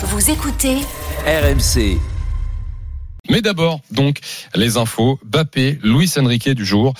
Vous écoutez RMC. Mais d'abord, donc, les infos. Bappé, Luis Enrique du jour.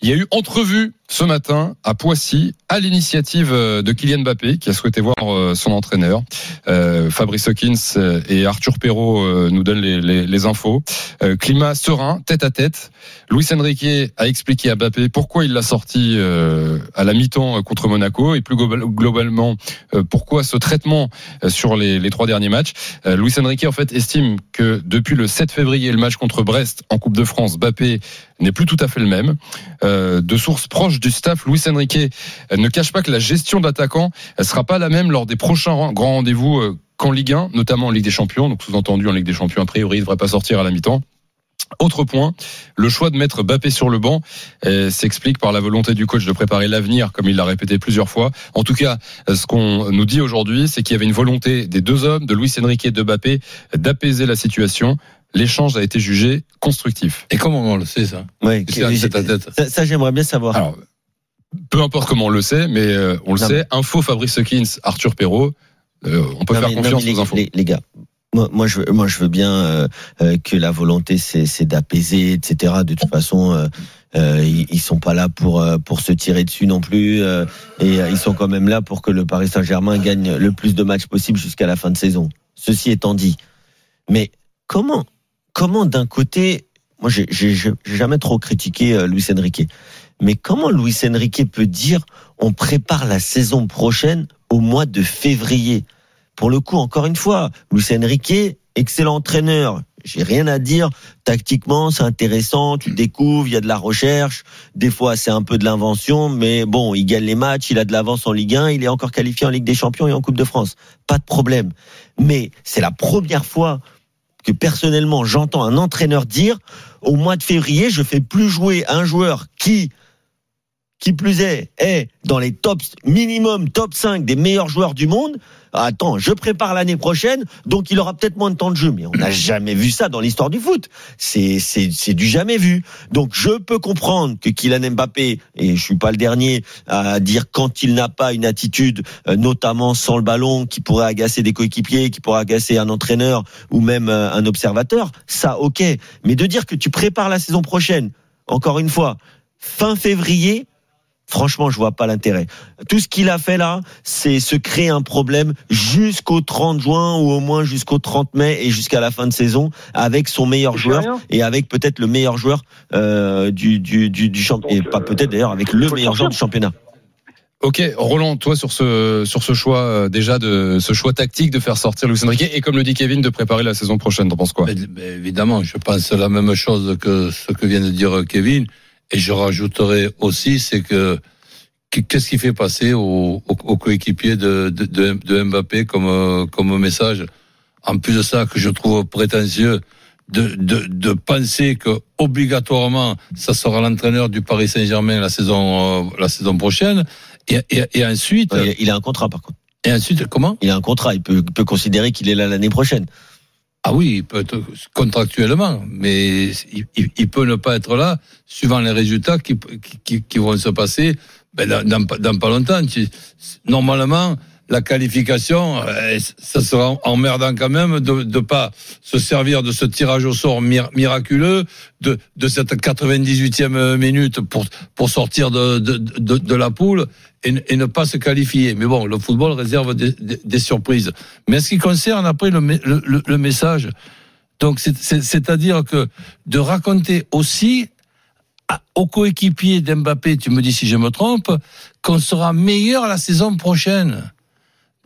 Il y a eu entrevue ce matin à Poissy à l'initiative euh, de Kylian Mbappé qui a souhaité voir euh, son entraîneur. Euh, Fabrice Hawkins et Arthur Perrault nous donnent les, les, les infos. climat serein, tête à tête. Luis Enrique a expliqué à Mbappé pourquoi il l'a sorti à la mi-temps contre Monaco et plus globalement pourquoi ce traitement sur les, trois derniers matchs. Luis Enrique en fait estime que depuis le 7 février le match contre Brest en Coupe de France, Mbappé n'est plus tout à fait le même. de sources proches du staff, Luis Enrique ne cache pas que la gestion d'attaquant ne sera pas la même lors des prochains grands rendez-vous euh, qu'en Ligue 1, notamment en Ligue des Champions. Donc sous-entendu en Ligue des Champions, a priori, il ne devrait pas sortir à la mi-temps. Autre point, le choix de mettre Bappé sur le banc euh, s'explique par la volonté du coach de préparer l'avenir, comme il l'a répété plusieurs fois. En tout cas, ce qu'on nous dit aujourd'hui, c'est qu'il y avait une volonté des deux hommes, de Luis Enrique et de Bappé, d'apaiser la situation l'échange a été jugé constructif. Et comment on le sait ça? Oui, ça, ça j'aimerais bien savoir. Alors, peu importe comment on le sait, mais euh, on le sait. Info Fabrice Hawkins, Arthur Perrault. Euh, on peut faire confiance aux infos. Les, gars, moi, moi, je, moi, je veux bien euh, que la volonté, c'est d'apaiser, etc. De toute façon, ils, ils sont pas là pour pour se tirer dessus non plus, et ils sont quand même là pour que le Paris Saint-Germain gagne le plus de matchs possible jusqu'à la fin de saison. Ceci étant dit, mais comment comment d'un côté, moi, j'ai jamais trop critiqué Luis Enrique. Mais comment Luis Enrique peut dire on prépare la saison prochaine au mois de février? Pour le coup, encore une fois, Luis Enrique, excellent entraîneur. J'ai rien à dire. Tactiquement, c'est intéressant. Tu découvres, il y a de la recherche. Des fois, c'est un peu de l'invention, mais bon, il gagne les matchs, il a de l'avance en Ligue 1, il est encore qualifié en Ligue des Champions et en Coupe de France. Pas de problème. Mais c'est la première fois que personnellement j'entends un entraîneur dire au mois de février, je fais plus jouer un joueur qui qui plus est, est dans les tops minimum top 5 des meilleurs joueurs du monde. Attends, je prépare l'année prochaine, donc il aura peut-être moins de temps de jeu. Mais on n'a jamais vu ça dans l'histoire du foot. C'est, c'est, c'est du jamais vu. Donc je peux comprendre que Kylian Mbappé, et je suis pas le dernier à dire quand il n'a pas une attitude, euh, notamment sans le ballon, qui pourrait agacer des coéquipiers, qui pourrait agacer un entraîneur ou même euh, un observateur, ça ok. Mais de dire que tu prépares la saison prochaine, encore une fois, fin février, Franchement, je vois pas l'intérêt. Tout ce qu'il a fait là, c'est se créer un problème jusqu'au 30 juin ou au moins jusqu'au 30 mai et jusqu'à la fin de saison avec son meilleur joueur et avec peut-être le meilleur joueur euh, du du du, du championnat et pas peut-être d'ailleurs avec le meilleur joueur du championnat. Ok, Roland, toi sur ce sur ce choix euh, déjà de ce choix tactique de faire sortir Luis Enrique et comme le dit Kevin de préparer la saison prochaine, t'en penses quoi? Évidemment, je pense la même chose que ce que vient de dire Kevin. Et je rajouterai aussi, c'est que qu'est-ce qui fait passer aux au, coéquipiers de, de, de, Mbappé comme, comme message? En plus de ça, que je trouve prétentieux, de, de, de penser que obligatoirement ça sera l'entraîneur du Paris Saint-Germain la saison euh, la saison prochaine. Et, et, et ensuite il a un contrat par contre. et ensuite comment? Il a un contrat. Il peut, peut considérer qu'il est là l'année prochaine ah oui, peut être contractuellement, mais il, il, peut ne pas être là suivant les résultats qui, qui, vont se passer ben dans, dans, dans, pas longtemps. Normalement, la qualification, euh, ça sera emmerdant quand même de ne pas se servir de ce tirage au sort miraculeux, de, cette 98e minute pour, pour sortir de, de, la poule et, ne pas se qualifier. Mais bon, le football réserve des, surprises. Mais en ce qui concerne après le, le, le message, donc c'est-à-dire que de raconter aussi au coéquipier d'Mbappé, tu me dis si je me trompe, qu'on sera meilleur la saison prochaine.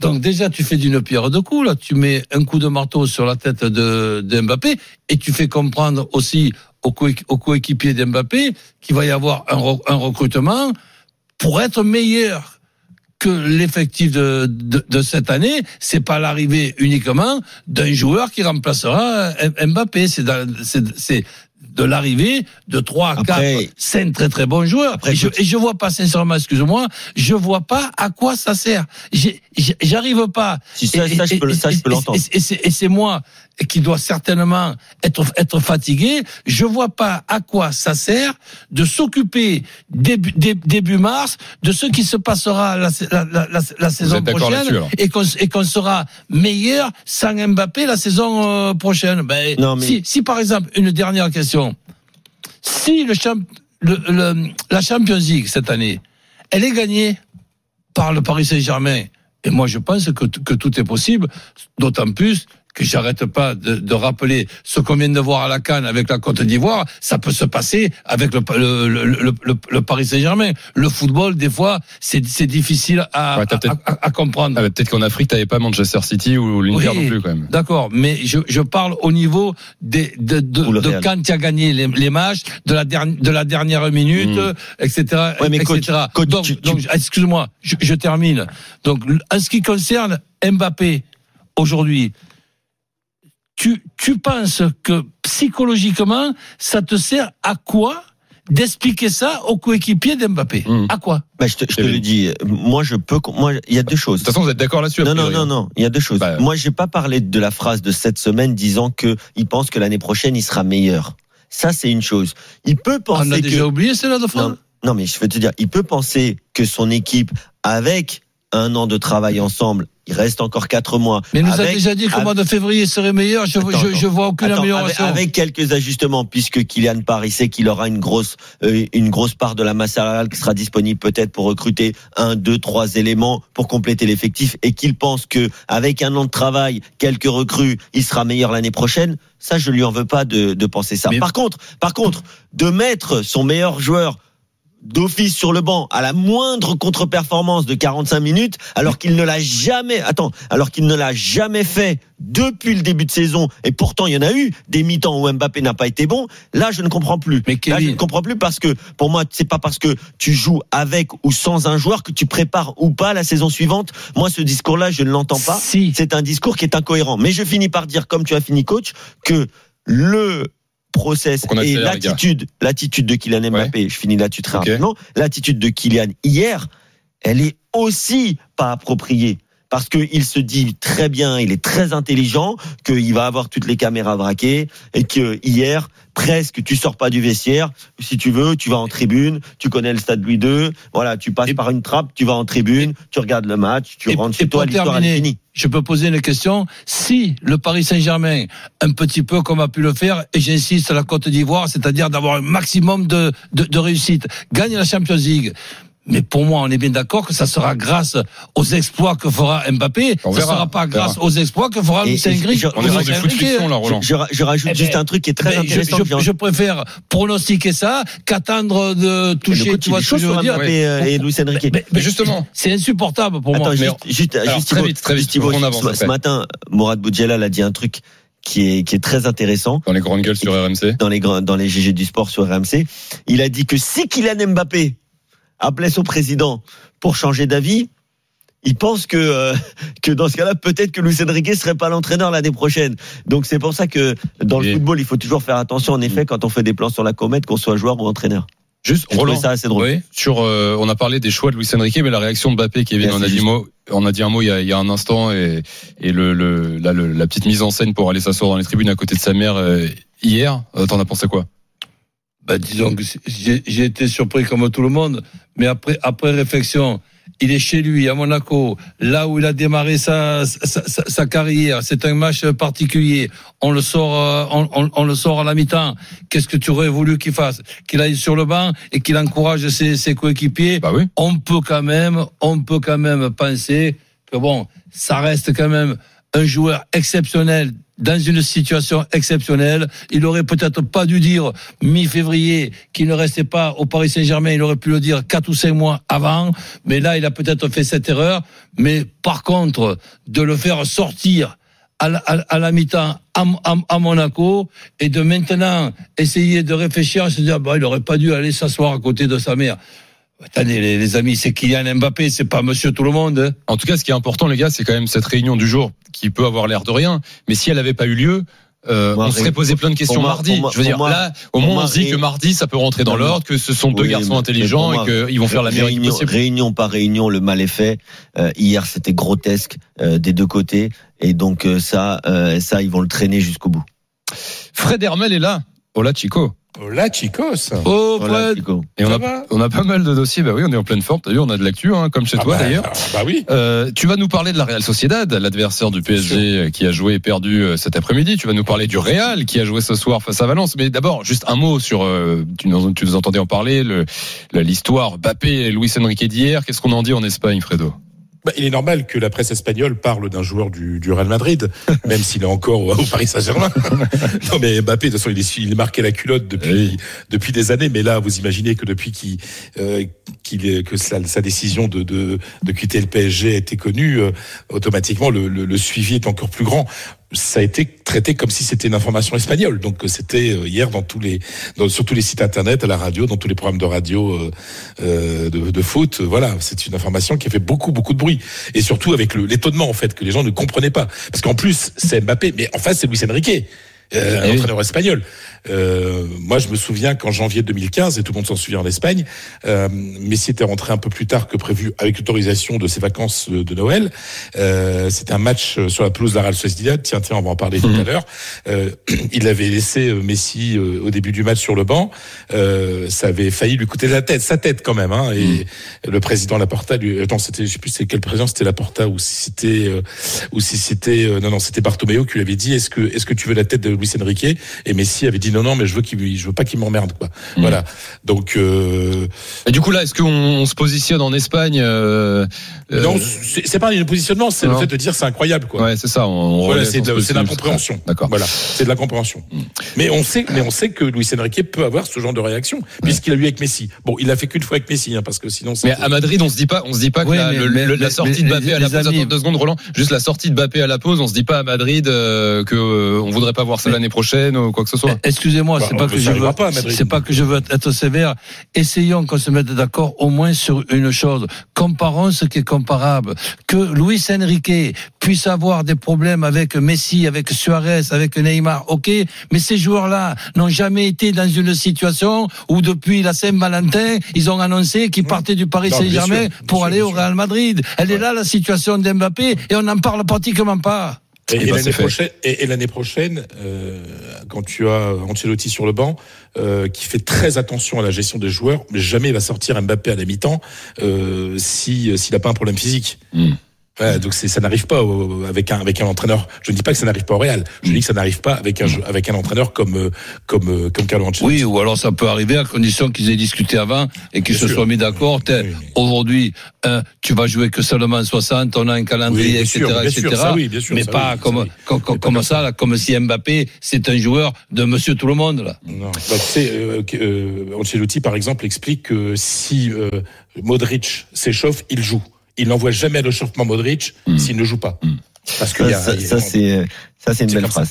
Donc déjà, tu fais d'une pierre deux coups. Là, tu mets un coup de marteau sur la tête de, Mbappé et tu fais comprendre aussi au, coéquipier d'Mbappé qu'il va y avoir un, recrutement pour être meilleur que l'effectif de, cette année. C'est pas l'arrivée uniquement d'un joueur qui remplacera Mbappé. De l'arrivée de trois, Après- quatre, cinq très très bons joueurs. Après, et, je, et je vois pas sincèrement, excuse-moi, je vois pas à quoi ça sert. J'arrive pas. Si ça, Et- ça, je peux, peux l'entendre. et- Et c'est- et qui dois certainement être, être fatigué. Je vois pas à quoi ça sert de s'occuper début, dé- début mars de ce qui se passera la, la, la, la- la saison prochaine et qu'on et qu'on sera meilleur sans Mbappé la saison euh, prochaine. Ben, Non, mais- si, si par exemple une dernière question, si le, champ, le, le- la Champions League cette année, elle est gagnée par le Paris Saint-Germain. Et moi, je pense que tout est possible, d'autant plus que j'arrête pas de, de rappeler ce qu'on vient de voir à la Cannes avec la Côte d'Ivoire, ça peut se passer avec le, le, le, le- le- le Paris Saint-Germain. Le football, des fois, c'est c'est difficile à, Ouais, à, peut-être- à- à comprendre. Ah, Peut-être qu'en Afrique, t'avais pas Manchester City ou l'Inter Oui. non plus quand même. D'accord, mais je, je parle au niveau des, de, de, de quand tu as gagné les, les matchs, de la, dernière de la dernière minute, Mm. etc. Ouais, mais etc. coach, coach, donc, tu- donc, excuse-moi, je, je termine. Donc, en ce qui concerne Mbappé, aujourd'hui, tu, tu penses que psychologiquement, ça te sert à quoi d'expliquer ça aux coéquipiers d'Mbappé Mm. À quoi Bah, je te, je te Kevin. le dis. Moi, je peux. Moi, il y a deux choses. De toute façon, vous êtes d'accord là-dessus a Non, non, non, non. Il y a deux choses. Bah, Moi, j'ai pas parlé de la phrase de cette semaine disant que il pense que l'année prochaine il sera meilleur. Ça, c'est une chose. Il peut On penser a que. déjà oublié celle-là de France non, non, mais je veux te dire, il peut penser que son équipe, avec un an de travail ensemble, il reste encore quatre mois. Mais il nous a avec- déjà dit qu'au mois de février serait meilleur. Je, Attends, je, je vois aucune Attends, avec, amélioration. avec quelques ajustements, puisque Kylian Paris sait qu'il aura une grosse, euh, une grosse part de la masse salariale qui sera disponible peut-être pour recruter un, deux, trois éléments pour compléter l'effectif, et qu'il pense que avec un an de travail, quelques recrues, il sera meilleur l'année prochaine. Ça, je lui en veux pas de, de penser ça. Mais- Par contre, par contre, de mettre son meilleur joueur d'office sur le banc à la moindre contre-performance de 45 minutes, alors qu'il ne l'a jamais, attends, alors qu'il ne l'a jamais fait depuis le début de saison, et pourtant il y en a eu des mi-temps où Mbappé n'a pas été bon, là je ne comprends plus. Mais Là, je ne Kevin, comprends plus parce que pour moi, c'est pas parce que tu joues avec ou sans un joueur que tu prépares ou pas la saison suivante. Moi, ce discours-là, je ne l'entends pas. si. C'est un discours qui est incohérent. Mais je finis par dire, comme tu as fini, coach, que le process et l'attitude, l'attitude de Kylian Mbappé, je finis là-dessus très rapidement, l'attitude de Kylian hier, elle est aussi pas appropriée. Parce qu'il se dit très bien, il est très intelligent, qu'il va avoir toutes les caméras braquées, et que hier, presque, tu sors pas du vestiaire. Si tu veux, tu vas en tribune, tu connais le stade Louis II, voilà, tu passes Et- par une trappe, tu vas en tribune, tu regardes le match, tu rentres chez toi, l'histoire est finie. Je peux poser une question. Si le Paris Saint-Germain, un petit peu comme a pu le faire, et j'insiste à la Côte d'Ivoire, c'est-à-dire d'avoir un maximum de, de, de réussite, gagne la Champions League. Mais pour moi, on est bien d'accord que ça sera grâce aux exploits que fera Mbappé. On ça verra, sera pas verra. grâce aux exploits que fera Lucien Gris. je-. Je, je- je rajoute Eh juste ben, un truc qui est très Ben, je, intéressant. je- préfère pronostiquer ça qu'attendre de toucher, coach, tu vois est ce que je veux dire. Mbappé euh, et Luis Enrique. Mais- Mais justement, C'est insupportable pour moi. Attends, mais juste, juste, alors, juste très vite, très vite, ce, matin, Mourad Boudjela a dit un truc qui est, qui est très intéressant dans les grandes gueules sur RMC. dans les, grands- dans les GG du sport sur RMC. Il a dit que si Kylian Mbappé appelait son président pour changer d'avis, il pense que, euh, que dans ce cas-là, peut-être que Luis Enrique serait pas l'entraîneur l'année prochaine. Donc c'est pour ça que dans le football, il faut toujours faire attention, en effet, quand on fait des plans sur la comète, qu'on soit joueur ou entraîneur. Juste, Roland, ça assez drôle. Oui. sur, euh, on a parlé des choix de Luis Enrique, mais la réaction de Mbappé, Kevin, on a dit mot, on a dit un mot il y a, il y a un instant et, et le, le, là, le- la petite mise en scène pour aller s'asseoir dans les tribunes à côté de sa mère euh, hier. euh, T'en as pensé quoi? Ben, disons que j'ai été surpris comme tout le monde, mais après, après réflexion, il est chez lui, à Monaco, là où il a démarré sa, sa, sa- sa carrière. C'est un match particulier. On le sort, euh, on, on- on le sort à la mi-temps. Qu'est-ce que tu aurais voulu qu'il fasse? Qu'il aille sur le banc et qu'il encourage ses, ses coéquipiers? Bah oui. On peut quand même, on peut quand même penser que bon, ça reste quand même un joueur exceptionnel dans une situation exceptionnelle. Il aurait peut-être pas dû dire mi-février qu'il ne restait pas au Paris Saint-Germain. Il aurait pu le dire quatre ou cinq mois avant. Mais là, il a peut-être fait cette erreur. Mais par contre, de le faire sortir à la, mi-temps à, à- à Monaco et de maintenant essayer de réfléchir à se dire, bah, il aurait pas dû aller s'asseoir à côté de sa mère. Attendez, les, les amis, c'est Kylian Mbappé, c'est pas Monsieur Tout le Monde. hein. En tout cas, ce qui est important, les gars, c'est quand même cette réunion du jour qui peut avoir l'air de rien. Mais si elle n'avait pas eu lieu, euh, Moi, on serait posé plein de questions moi- mardi. moi- je veux dire, là, au moins, moi, on se dit que mardi, ça peut rentrer dans l'ordre, que ce sont deux garçons mais- intelligents et qu'ils vont faire la meilleure réunion, possible. réunion par réunion, le mal est fait. Euh, hier, c'était grotesque euh, des deux côtés, et donc euh, ça, euh, ça, ils vont le traîner jusqu'au bout. Fred Hermel est là. Hola, Chico. Là, Chicos. Oh, Voilà, Fred Chico. Et on a, on a pas mal de dossiers. Bah oui, on est en pleine forme. T'as vu, on a de l'actu, hein, comme chez Ah toi bah, d'ailleurs. ah Bah oui. Euh, tu vas nous parler de la Real Sociedad, l'adversaire du PSG qui a joué et perdu euh, cet après-midi. Tu vas nous parler du Real qui a joué ce soir face à Valence. Mais d'abord, juste un mot sur. euh, tu, nous, tu nous entendais en parler, le- le- l'histoire Bappé et Luis Enrique d'hier. Qu'est-ce qu'on en dit en Espagne, Fredo? Bah, il est normal que la presse espagnole parle d'un joueur du, du Real Madrid, même s'il est encore au, au Paris Saint-Germain. non, mais Mbappé, de toute façon, il est, il est marqué la culotte depuis, depuis des années. Mais là, vous imaginez que depuis qu'il, euh, qu'il est- que sa, sa décision de, de, de quitter le PSG a été connue, euh, automatiquement, le, le, le suivi est encore plus grand. Ça a été traité comme si c'était une information espagnole. Donc, euh, c'était euh, hier dans tous les, dans, sur tous les sites internet, à la radio, dans tous les programmes de radio euh, euh, de, de foot. Voilà, c'est une information qui a fait beaucoup, beaucoup de bruit. Et surtout avec l'étonnement, en fait, que les gens ne comprenaient pas. Parce qu'en plus, c'est Mbappé, mais en face, c'est Luis Enrique. Euh, un Eh oui. entraîneur espagnol. Euh, moi, je me souviens qu'en janvier 2015, et tout le monde s'en souvient en Espagne, euh, Messi était rentré un peu plus tard que prévu avec l'autorisation de ses vacances de, Noël. Euh, C'était un match euh, sur la pelouse de la Real Sociedad. Tiens, tiens, on va en parler tout Mhm. à l'heure. Euh, il avait laissé Messi au début du match sur le banc. Euh, ça avait failli lui coûter la tête, sa tête quand même. Hein, et le président Laporta, lui, attends, c'était, je sais plus c'est quel président, c'était Laporta ou si c'était, euh, ou si c'était, euh, non, non, c'était Bartomeu qui lui avait dit, est-ce que, est-ce que tu veux la tête de Luis Enrique Et Messi avait dit non, non, mais je veux qu'il, je veux pas qu'il m'emmerde, quoi. Mhm. Voilà. Donc, euh, Et du coup, là, est-ce qu'on on se positionne en Espagne euh, euh, non, c'est c'est pas un positionnement, c'est le fait de dire c'est incroyable, quoi. Ouais, c'est ça. On, Voilà, c'est de, positionnement. l'incompréhension. D'accord. Voilà, c'est de l'incompréhension. Mm. Mais on sait, mais on sait que Luis Enrique peut avoir ce genre de réaction puisqu'il a eu avec Messi. Bon, il a fait qu'une fois avec Messi, hein, parce que sinon. Mais à Madrid, on se dit pas, on se dit pas que Oui, la, mais- le- mais- le- la mais- sortie mais- de Mbappé à la pause. Attends deux secondes, Roland. Juste la sortie de Mbappé à la pause, on se dit pas à Madrid euh, que euh, on voudrait pas voir l'année prochaine ou quoi que ce soit. Excusez-moi, Bah, c'est pas que je veux, pas c'est pas que je veux être sévère. Essayons qu'on se mette d'accord au moins sur une chose. Comparons ce qui est comparable. Que Luis Enrique puisse avoir des problèmes avec Messi, avec Suarez, avec Neymar, ok. Mais ces joueurs-là n'ont jamais été dans une situation où depuis la Saint-Valentin, ils ont annoncé qu'ils partaient du Paris Saint-Germain pour aller au. Real Madrid. Elle est là la situation d'Mbappé et on n'en parle pratiquement pas. Et, Eh et ben, l'année prochaine, et, l'année prochaine, euh, quand tu as Ancelotti sur le banc, euh, qui fait très attention à la gestion des joueurs, mais jamais il va sortir Mbappé à la mi-temps euh, si s'il n'a pas un problème physique. Mm. Ouais, donc ça n'arrive pas avec un avec un entraîneur. Je ne dis pas que ça n'arrive pas au Real. Je dis que ça n'arrive pas avec un avec un entraîneur comme euh, comme euh, comme Carlo Ancelotti. Oui, ou alors ça peut arriver à condition qu'ils aient discuté avant et qu'ils se sûr. soient mis d'accord. Oui. Aujourd'hui, un, tu vas jouer que seulement 60, on a un Oui, calendrier, bien etc., sûr, bien etc. sûr, ça oui, bien sûr, mais ça pas oui, comme, ça oui. comme, comme, Mais ça, là, comme si Mbappé, c'est un joueur de Monsieur Tout le Monde. Là. Non. Bah, tu sais, euh, euh, Ancelotti, par exemple, explique que si euh, Modric s'échauffe, il joue. Il n'envoie jamais à l'échauffement Modric Mm. s'il ne joue pas. Mm. Parce y Ça, c'est une belle phrase.